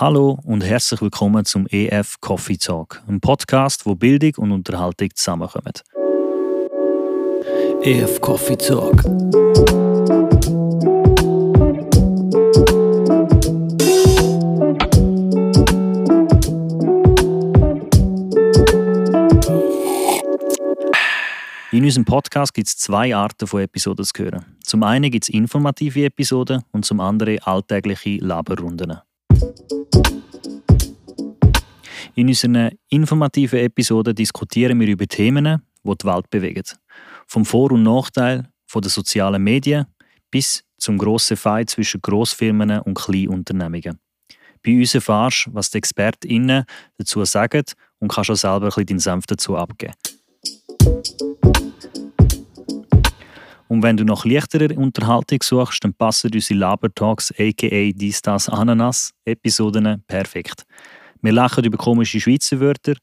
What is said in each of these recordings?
Hallo und herzlich willkommen zum EF Coffee Talk, einem Podcast, wo Bildung und Unterhaltung zusammenkommen. EF Coffee Talk. In unserem Podcast gibt es zwei Arten von Episoden zu hören. Zum einen gibt es informative Episoden und zum anderen alltägliche Laberrunden. In unseren informativen Episoden diskutieren wir über Themen, die die Welt bewegen. Vom Vor- und Nachteil den sozialen Medien bis zum grossen Fight zwischen Grossfirmen und Kleinunternehmungen. Bei uns erfährst du, was die ExpertInnen dazu sagen und kannst auch selber ein bisschen deinen Senf dazu abgeben. Und wenn du noch leichterer Unterhaltung suchst, dann passen unsere Labertalks aka Dies, Das, Ananas Episoden perfekt. Wir lachen über komische Schweizer Wörter,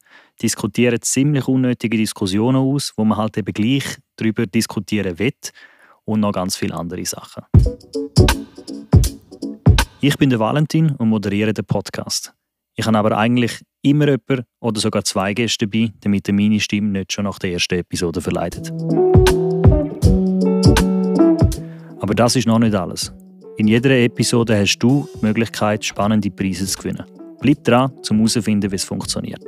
diskutieren ziemlich unnötige Diskussionen aus, wo man halt eben gleich darüber diskutieren will und noch ganz viele andere Sachen. Ich bin der Valentin und moderiere den Podcast. Ich habe aber eigentlich immer jemanden oder sogar zwei Gäste dabei, damit meine Stimme nicht schon nach der ersten Episode verleitet. Aber das ist noch nicht alles. In jeder Episode hast du die Möglichkeit, spannende Preise zu gewinnen. Bleib dran, um herauszufinden, wie es funktioniert.